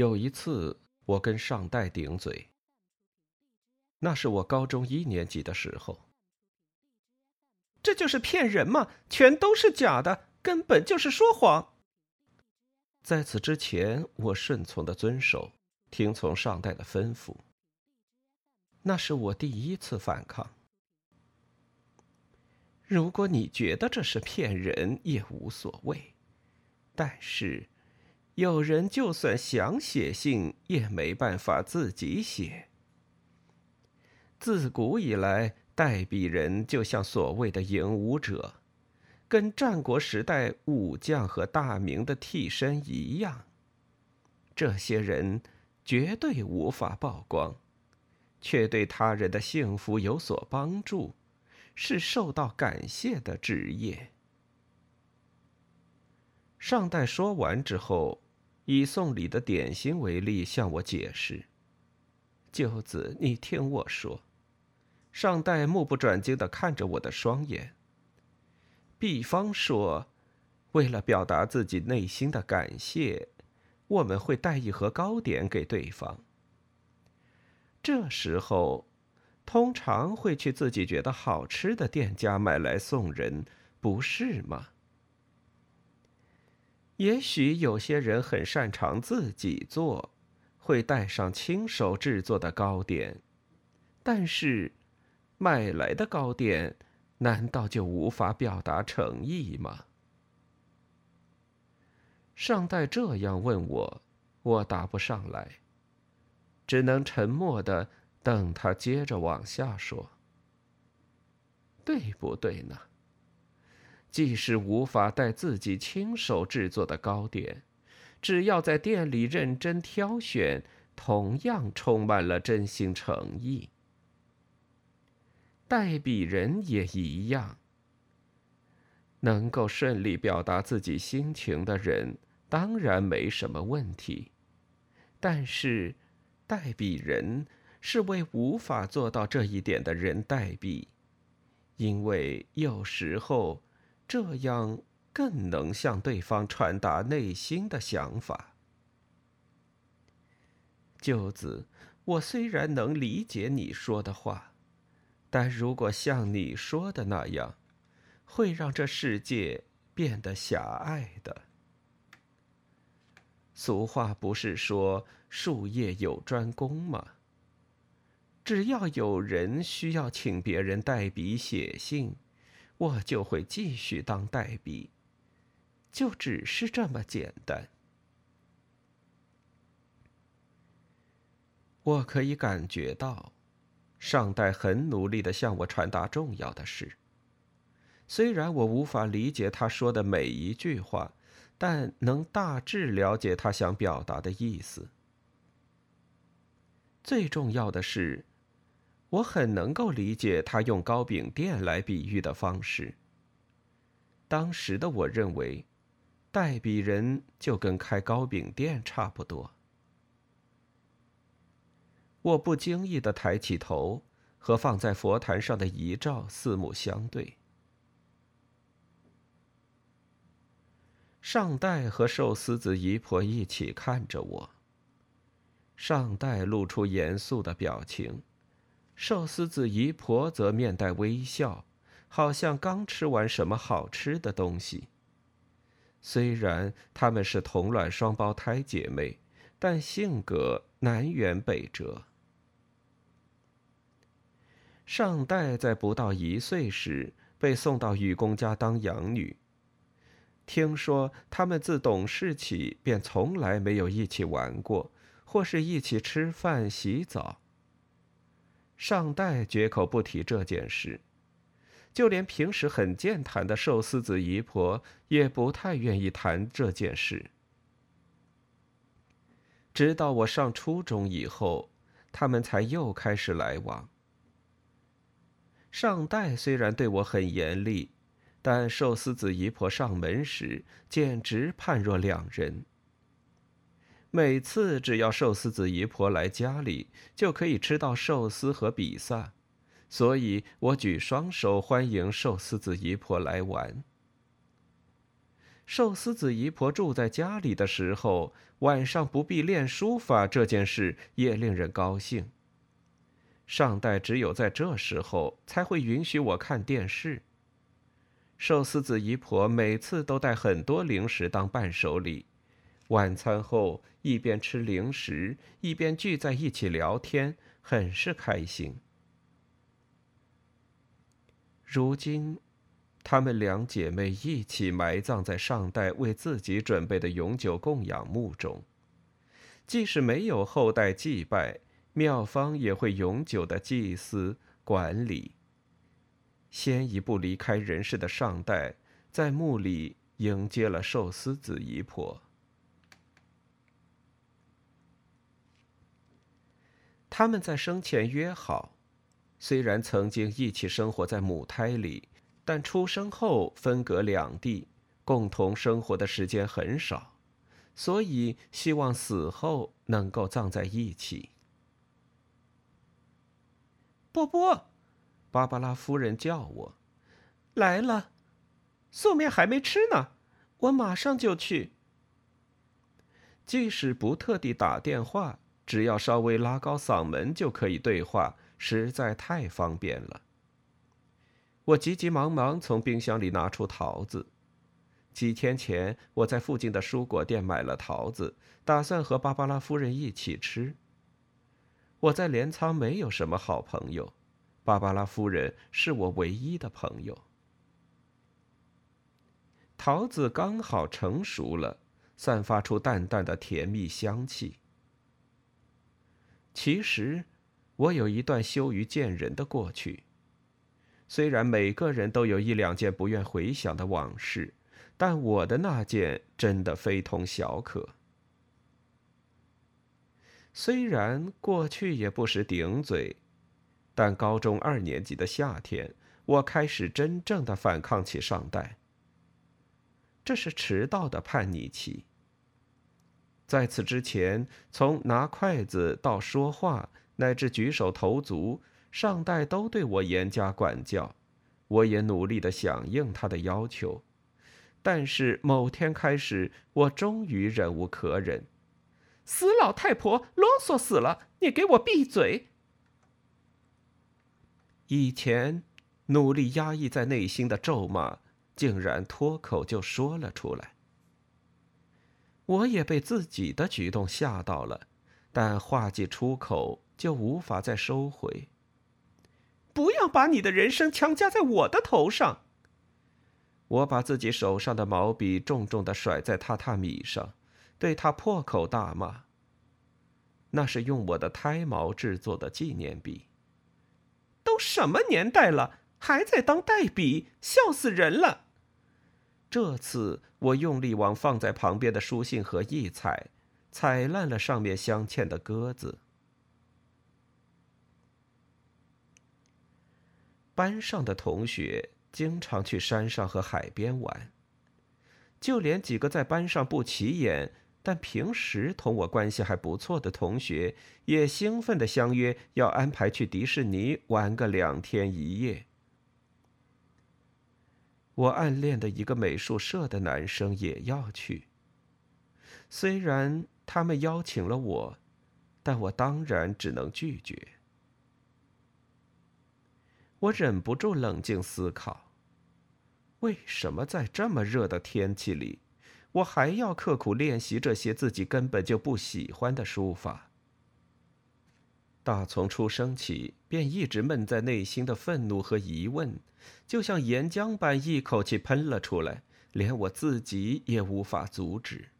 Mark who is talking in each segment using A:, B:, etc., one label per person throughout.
A: 有一次，我跟上代顶嘴。那是我高中一年级的时候。
B: 这就是骗人嘛，全都是假的，根本就是说谎。
A: 在此之前，我顺从的遵守，听从上代的吩咐。那是我第一次反抗。如果你觉得这是骗人，也无所谓。但是，有人就算想写信，也没办法自己写。自古以来。代笔人就像所谓的影武者，跟战国时代武将和大明的替身一样。这些人绝对无法曝光，却对他人的幸福有所帮助，是受到感谢的职业。上代说完之后，以送礼的点心为例，向我解释：“舅子，你听我说。”上代目不转睛的看着我的双眼。比方说，为了表达自己内心的感谢，我们会带一盒糕点给对方。这时候，通常会去自己觉得好吃的店家买来送人，不是吗？也许有些人很擅长自己做，会带上亲手制作的糕点，但是。买来的糕点，难道就无法表达诚意吗？上代这样问我，我答不上来，只能沉默的等他接着往下说。对不对呢？即使无法带自己亲手制作的糕点，只要在店里认真挑选，同样充满了真心诚意。代笔人也一样。能够顺利表达自己心情的人，当然没什么问题。但是，代笔人是为无法做到这一点的人代笔，因为有时候这样更能向对方传达内心的想法。舅子，我虽然能理解你说的话。但如果像你说的那样，会让这世界变得狭隘的。俗话不是说“术业有专攻”吗？只要有人需要请别人代笔写信，我就会继续当代笔，就只是这么简单。我可以感觉到。上代很努力的向我传达重要的事。虽然我无法理解他说的每一句话，但能大致了解他想表达的意思。最重要的是，我很能够理解他用糕饼店来比喻的方式。当时的我认为，代笔人就跟开糕饼店差不多。我不经意的抬起头，和放在佛坛上的遗照四目相对。上代和寿司子姨婆一起看着我。上代露出严肃的表情，寿司子姨婆则面带微笑，好像刚吃完什么好吃的东西。虽然她们是同卵双胞胎姐妹，但性格南辕北辙。上代在不到一岁时被送到雨公家当养女。听说他们自懂事起便从来没有一起玩过，或是一起吃饭、洗澡。上代绝口不提这件事，就连平时很健谈的寿司子姨婆也不太愿意谈这件事。直到我上初中以后，他们才又开始来往。上代虽然对我很严厉，但寿司子姨婆上门时简直判若两人。每次只要寿司子姨婆来家里，就可以吃到寿司和比萨，所以我举双手欢迎寿司子姨婆来玩。寿司子姨婆住在家里的时候，晚上不必练书法这件事也令人高兴。上代只有在这时候才会允许我看电视。寿司子姨婆每次都带很多零食当伴手礼，晚餐后一边吃零食一边聚在一起聊天，很是开心。如今。她们两姐妹一起埋葬在上代为自己准备的永久供养墓中，即使没有后代祭拜，庙方也会永久的祭祀管理。先一步离开人世的上代，在墓里迎接了寿司子姨婆。他们在生前约好，虽然曾经一起生活在母胎里。但出生后分隔两地，共同生活的时间很少，所以希望死后能够葬在一起。
B: 波波，
A: 芭芭拉夫人叫我
B: 来了，素面还没吃呢，我马上就去。
A: 即使不特地打电话，只要稍微拉高嗓门就可以对话，实在太方便了。我急急忙忙从冰箱里拿出桃子。几天前，我在附近的蔬果店买了桃子，打算和芭芭拉夫人一起吃。我在镰仓没有什么好朋友，芭芭拉夫人是我唯一的朋友。桃子刚好成熟了，散发出淡淡的甜蜜香气。其实，我有一段羞于见人的过去。虽然每个人都有一两件不愿回想的往事，但我的那件真的非同小可。虽然过去也不时顶嘴，但高中二年级的夏天，我开始真正的反抗起上代。这是迟到的叛逆期。在此之前，从拿筷子到说话，乃至举手投足。上代都对我严加管教，我也努力的响应他的要求，但是某天开始，我终于忍无可忍。
B: 死老太婆，啰嗦死了！你给我闭嘴！
A: 以前努力压抑在内心的咒骂，竟然脱口就说了出来。我也被自己的举动吓到了，但话既出口，就无法再收回。
B: 不要把你的人生强加在我的头上。
A: 我把自己手上的毛笔重重的甩在榻榻米上，对他破口大骂。那是用我的胎毛制作的纪念笔。
B: 都什么年代了，还在当代笔，笑死人了！
A: 这次我用力往放在旁边的书信盒一踩，踩烂了上面镶嵌的鸽子。班上的同学经常去山上和海边玩，就连几个在班上不起眼，但平时同我关系还不错的同学，也兴奋的相约要安排去迪士尼玩个两天一夜。我暗恋的一个美术社的男生也要去，虽然他们邀请了我，但我当然只能拒绝。我忍不住冷静思考：为什么在这么热的天气里，我还要刻苦练习这些自己根本就不喜欢的书法？打从出生起便一直闷在内心的愤怒和疑问，就像岩浆般一口气喷了出来，连我自己也无法阻止。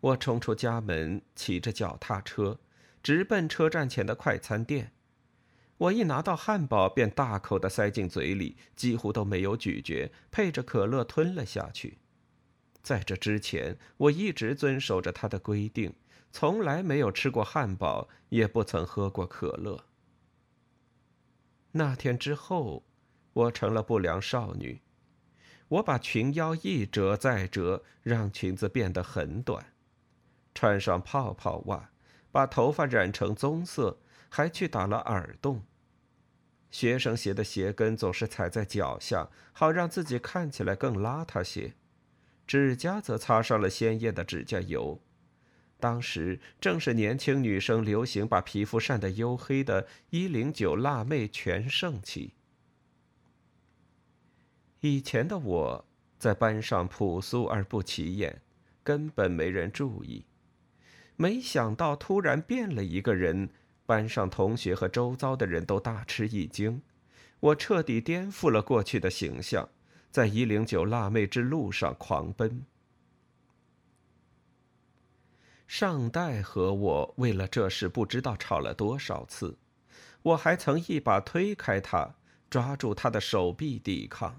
A: 我冲出家门，骑着脚踏车，直奔车站前的快餐店。我一拿到汉堡，便大口的塞进嘴里，几乎都没有咀嚼，配着可乐吞了下去。在这之前，我一直遵守着他的规定，从来没有吃过汉堡，也不曾喝过可乐。那天之后，我成了不良少女。我把裙腰一折再折，让裙子变得很短，穿上泡泡袜，把头发染成棕色。还去打了耳洞。学生鞋的鞋跟总是踩在脚下，好让自己看起来更邋遢些。指甲则擦上了鲜艳的指甲油。当时正是年轻女生流行把皮肤晒得黝黑的“一零九辣妹”全盛期。以前的我在班上朴素而不起眼，根本没人注意。没想到突然变了一个人，班上同学和周遭的人都大吃一惊。我彻底颠覆了过去的形象，在“一零九辣妹”之路上狂奔。上代和我为了这事不知道吵了多少次，我还曾一把推开他，抓住他的手臂抵抗。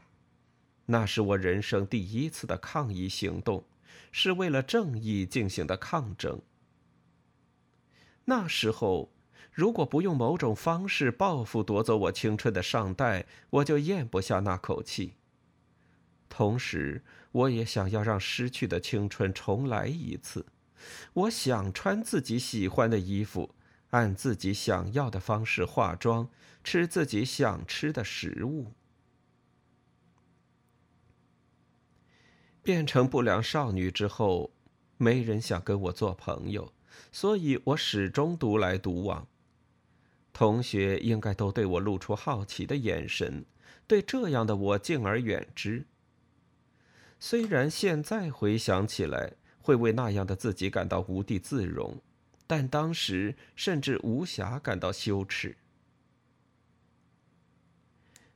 A: 那是我人生第一次的抗议行动，是为了正义进行的抗争。那时候，如果不用某种方式报复夺走我青春的上代，我就咽不下那口气。同时，我也想要让失去的青春重来一次。我想穿自己喜欢的衣服，按自己想要的方式化妆，吃自己想吃的食物。变成不良少女之后，没人想跟我做朋友，所以我始终独来独往。同学应该都对我露出好奇的眼神，对这样的我敬而远之。虽然现在回想起来，会为那样的自己感到无地自容，但当时甚至无暇感到羞耻。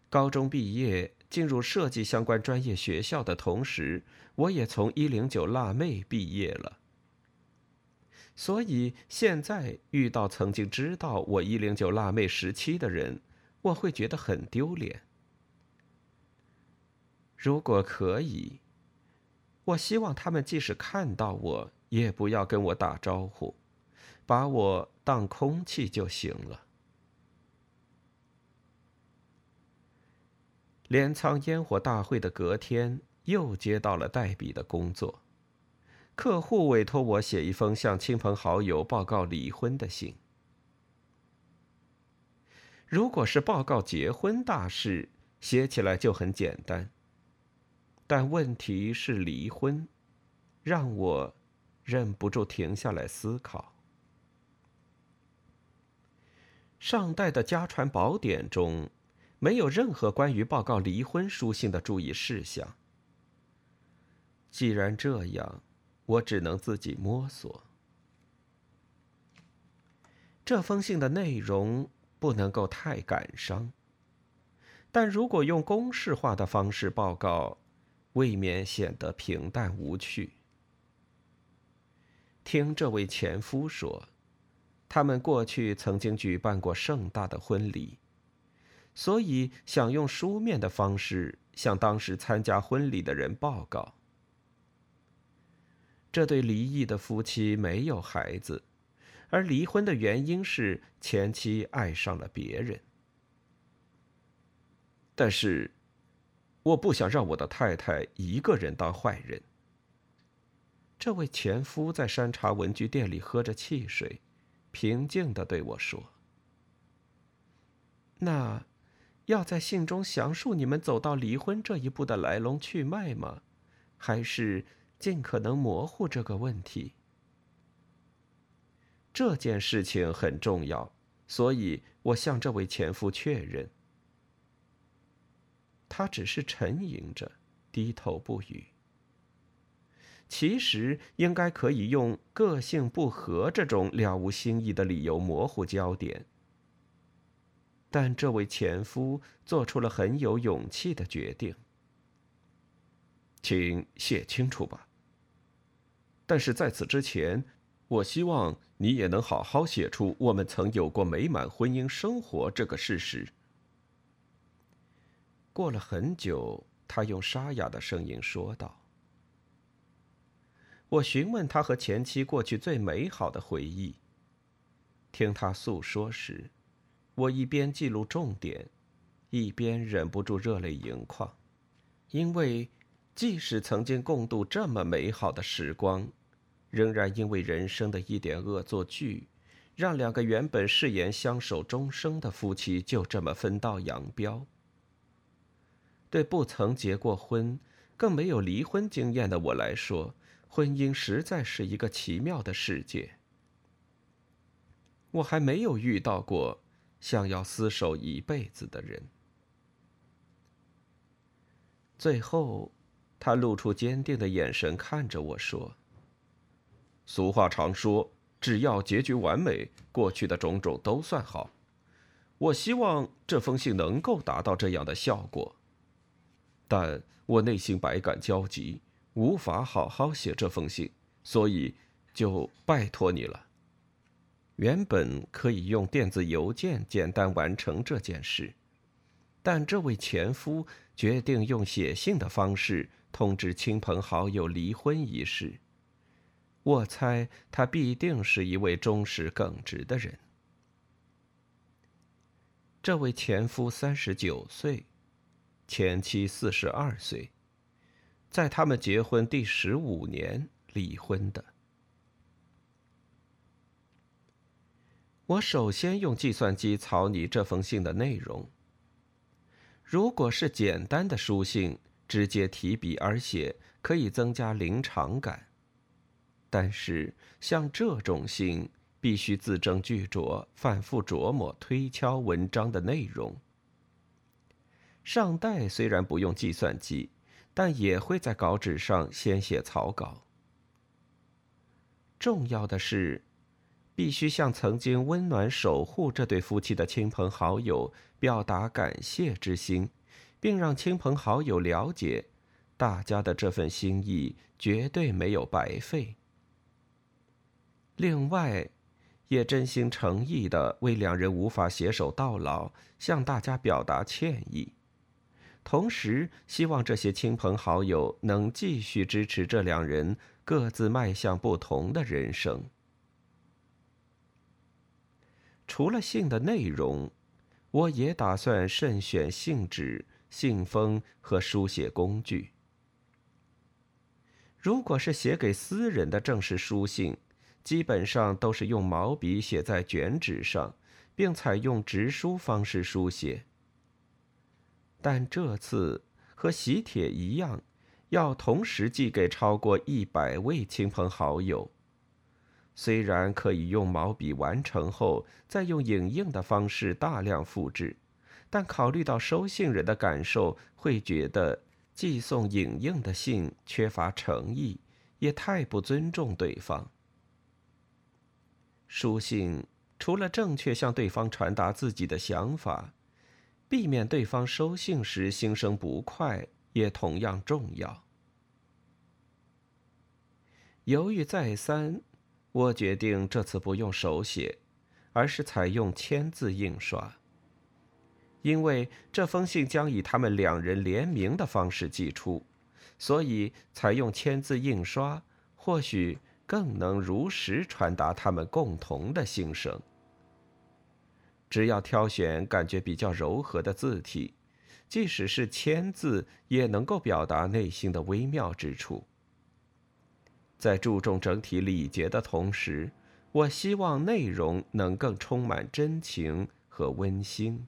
A: 高中毕业进入设计相关专业学校的同时，我也从一零九辣妹毕业了。所以现在遇到曾经知道我一零九辣妹时期的人，我会觉得很丢脸。如果可以。我希望他们即使看到我，也不要跟我打招呼，把我当空气就行了。镰仓烟火大会的隔天，又接到了代笔的工作，客户委托我写一封向亲朋好友报告离婚的信。如果是报告结婚大事，写起来就很简单。但问题是离婚，让我忍不住停下来思考。上代的家传宝典中，没有任何关于报告离婚书信的注意事项。既然这样，我只能自己摸索。这封信的内容不能够太感伤，但如果用公式化的方式报告，未免显得平淡无趣。听这位前夫说，他们过去曾经举办过盛大的婚礼，所以想用书面的方式向当时参加婚礼的人报告。这对离异的夫妻没有孩子，而离婚的原因是前妻爱上了别人。但是。我不想让我的太太一个人当坏人。这位前夫在山茶文具店里喝着汽水，平静的对我说：“那，要在信中详述你们走到离婚这一步的来龙去脉吗？还是尽可能模糊这个问题？这件事情很重要，所以我向这位前夫确认。”他只是沉吟着，低头不语。其实应该可以用个性不合这种了无新意的理由模糊焦点，但这位前夫做出了很有勇气的决定。请写清楚吧。但是在此之前，我希望你也能好好写出我们曾有过美满婚姻生活这个事实。过了很久，他用沙哑的声音说道：“我询问他和前妻过去最美好的回忆。听他诉说时，我一边记录重点，一边忍不住热泪盈眶，因为即使曾经共度这么美好的时光，仍然因为人生的一点恶作剧，让两个原本誓言相守终生的夫妻就这么分道扬镳。对不曾结过婚、更没有离婚经验的我来说，婚姻实在是一个奇妙的世界。我还没有遇到过想要厮守一辈子的人。最后，他露出坚定的眼神看着我说：“俗话常说，只要结局完美，过去的种种都算好。我希望这封信能够达到这样的效果。”但我内心百感交集，无法好好写这封信，所以就拜托你了。原本可以用电子邮件简单完成这件事，但这位前夫决定用写信的方式通知亲朋好友离婚一事。我猜他必定是一位忠实耿直的人。这位前夫三十九岁。前妻四十二岁，在他们结婚第十五年离婚的。我首先用计算机草拟这封信的内容。如果是简单的书信，直接提笔而写，可以增加临场感；但是像这种信，必须字斟句酌，反复琢磨、推敲文章的内容。上代虽然不用计算机，但也会在稿纸上先写草稿。重要的是，必须向曾经温暖守护这对夫妻的亲朋好友表达感谢之心，并让亲朋好友了解，大家的这份心意绝对没有白费。另外，也真心诚意的为两人无法携手到老，向大家表达歉意。同时，希望这些亲朋好友能继续支持这两人各自迈向不同的人生。除了信的内容，我也打算慎选信纸、信封和书写工具。如果是写给私人的正式书信，基本上都是用毛笔写在卷纸上，并采用直书方式书写。但这次和喜帖一样，要同时寄给超过一百位亲朋好友。虽然可以用毛笔完成后，再用影印的方式大量复制，但考虑到收信人的感受，会觉得寄送影印的信缺乏诚意，也太不尊重对方。书信除了正确向对方传达自己的想法。避免对方收信时心生不快，也同样重要。犹豫再三，我决定这次不用手写，而是采用签字印刷。因为这封信将以他们两人联名的方式寄出，所以采用签字印刷或许更能如实传达他们共同的心声。只要挑选感觉比较柔和的字体，即使是签字，也能够表达内心的微妙之处。在注重整体礼节的同时，我希望内容能更充满真情和温馨。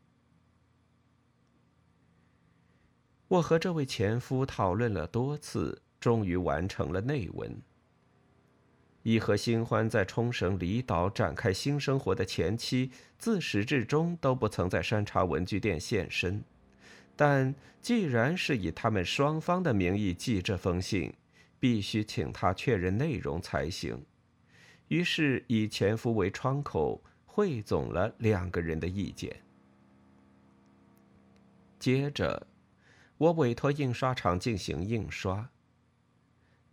A: 我和这位前夫讨论了多次，终于完成了内文。以和新欢在冲绳离岛展开新生活的前妻，自始至终都不曾在山茶文具店现身。但既然是以他们双方的名义寄这封信，必须请他确认内容才行。于是以前夫为窗口，汇总了两个人的意见。接着，我委托印刷厂进行印刷。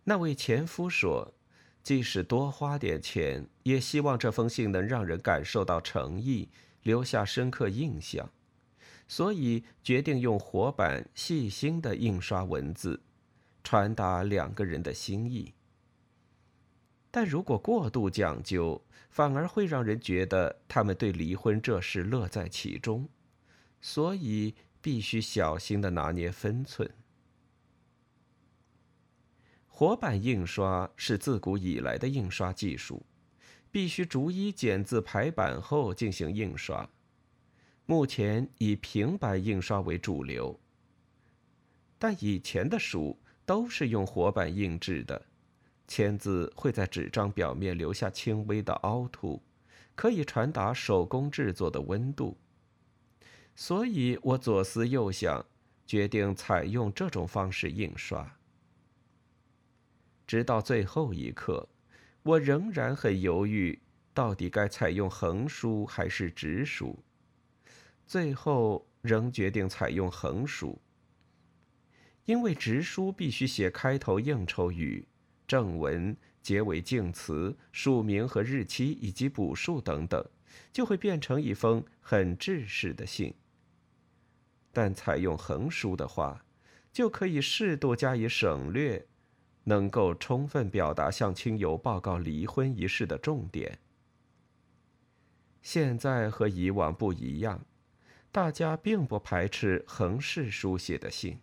A: 那位前夫说。即使多花点钱，也希望这封信能让人感受到诚意，留下深刻印象，所以决定用活版细心的印刷文字，传达两个人的心意。但如果过度讲究，反而会让人觉得他们对离婚这事乐在其中，所以必须小心的拿捏分寸。活版印刷是自古以来的印刷技术，必须逐一剪字排版后进行印刷。目前以平板印刷为主流，但以前的书都是用活版印制的，签字会在纸张表面留下轻微的凹凸，可以传达手工制作的温度。所以我左思右想，决定采用这种方式印刷。直到最后一刻，我仍然很犹豫，到底该采用横书还是直书。最后仍决定采用横书，因为直书必须写开头应酬语、正文、结尾敬词、署名和日期以及补述等等，就会变成一封很制式的信。但采用横书的话，就可以适度加以省略。能够充分表达向亲友报告离婚一事的重点。现在和以往不一样，大家并不排斥横式书写的信。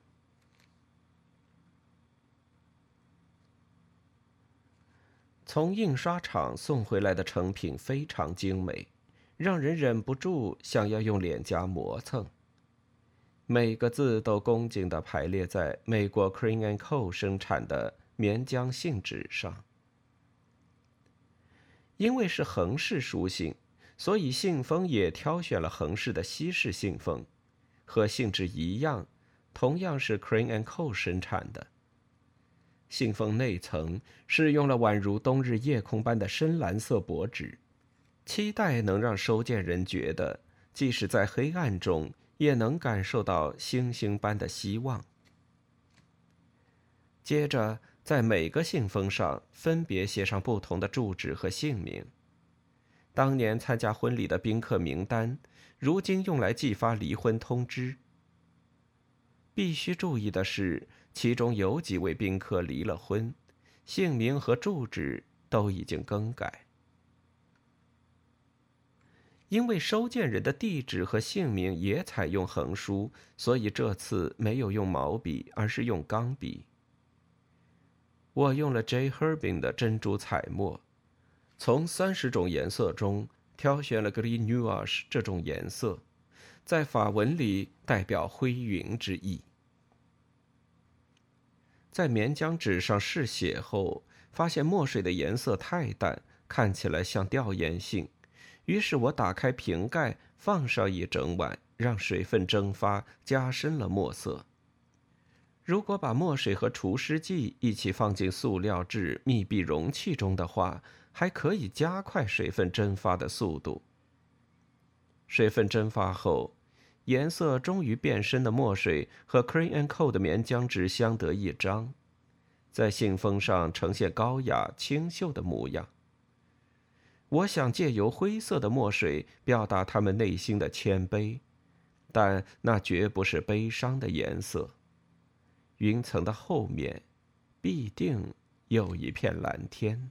A: 从印刷厂送回来的成品非常精美，让人忍不住想要用脸颊磨蹭。每个字都恭敬地排列在美国 Crane and Co 生产的。棉浆信纸上，因为是横式书信，所以信封也挑选了横式的西式信封，和信纸一样，同样是 Crane and Co 生产的。信封内层是用了宛如冬日夜空般的深蓝色薄纸，期待能让收件人觉得，即使在黑暗中，也能感受到星星般的希望。接着。在每个信封上分别写上不同的住址和姓名，当年参加婚礼的宾客名单，如今用来寄发离婚通知。必须注意的是，其中有几位宾客离了婚，姓名和住址都已经更改。因为收件人的地址和姓名也采用横书，所以这次没有用毛笔，而是用钢笔。我用了 J. Herbin 的珍珠彩墨，从三十种颜色中挑选了 Green Nuage 这种颜色，在法文里代表灰云之意。在棉浆纸上试写后，发现墨水的颜色太淡，看起来像掉颜性。于是我打开瓶盖，放上一整晚，让水分蒸发，加深了墨色。如果把墨水和除湿剂一起放进塑料质密闭容器中的话，还可以加快水分蒸发的速度。水分蒸发后，颜色终于变深的墨水和 Crane and Co 的棉浆纸相得益彰，在信封上呈现高雅清秀的模样。我想借由灰色的墨水表达他们内心的谦卑，但那绝不是悲伤的颜色。云层的后面，必定有一片蓝天。